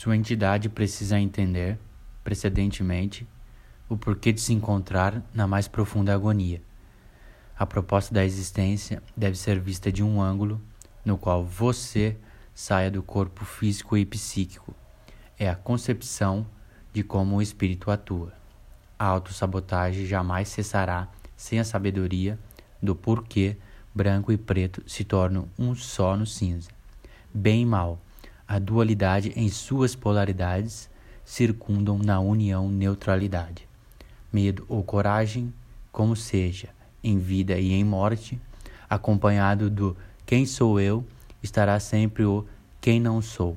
Sua entidade precisa entender, precedentemente, o porquê de se encontrar na mais profunda agonia. A proposta da existência deve ser vista de um ângulo no qual você saia do corpo físico e psíquico. É a concepção de como o espírito atua. A autossabotagem jamais cessará sem a sabedoria do porquê branco e preto se tornam um só no cinza. Bem e mal, a dualidade em suas polaridades circundam na união neutralidade. Medo ou coragem, como seja, em vida e em morte, acompanhado do quem sou eu, estará sempre o quem não sou.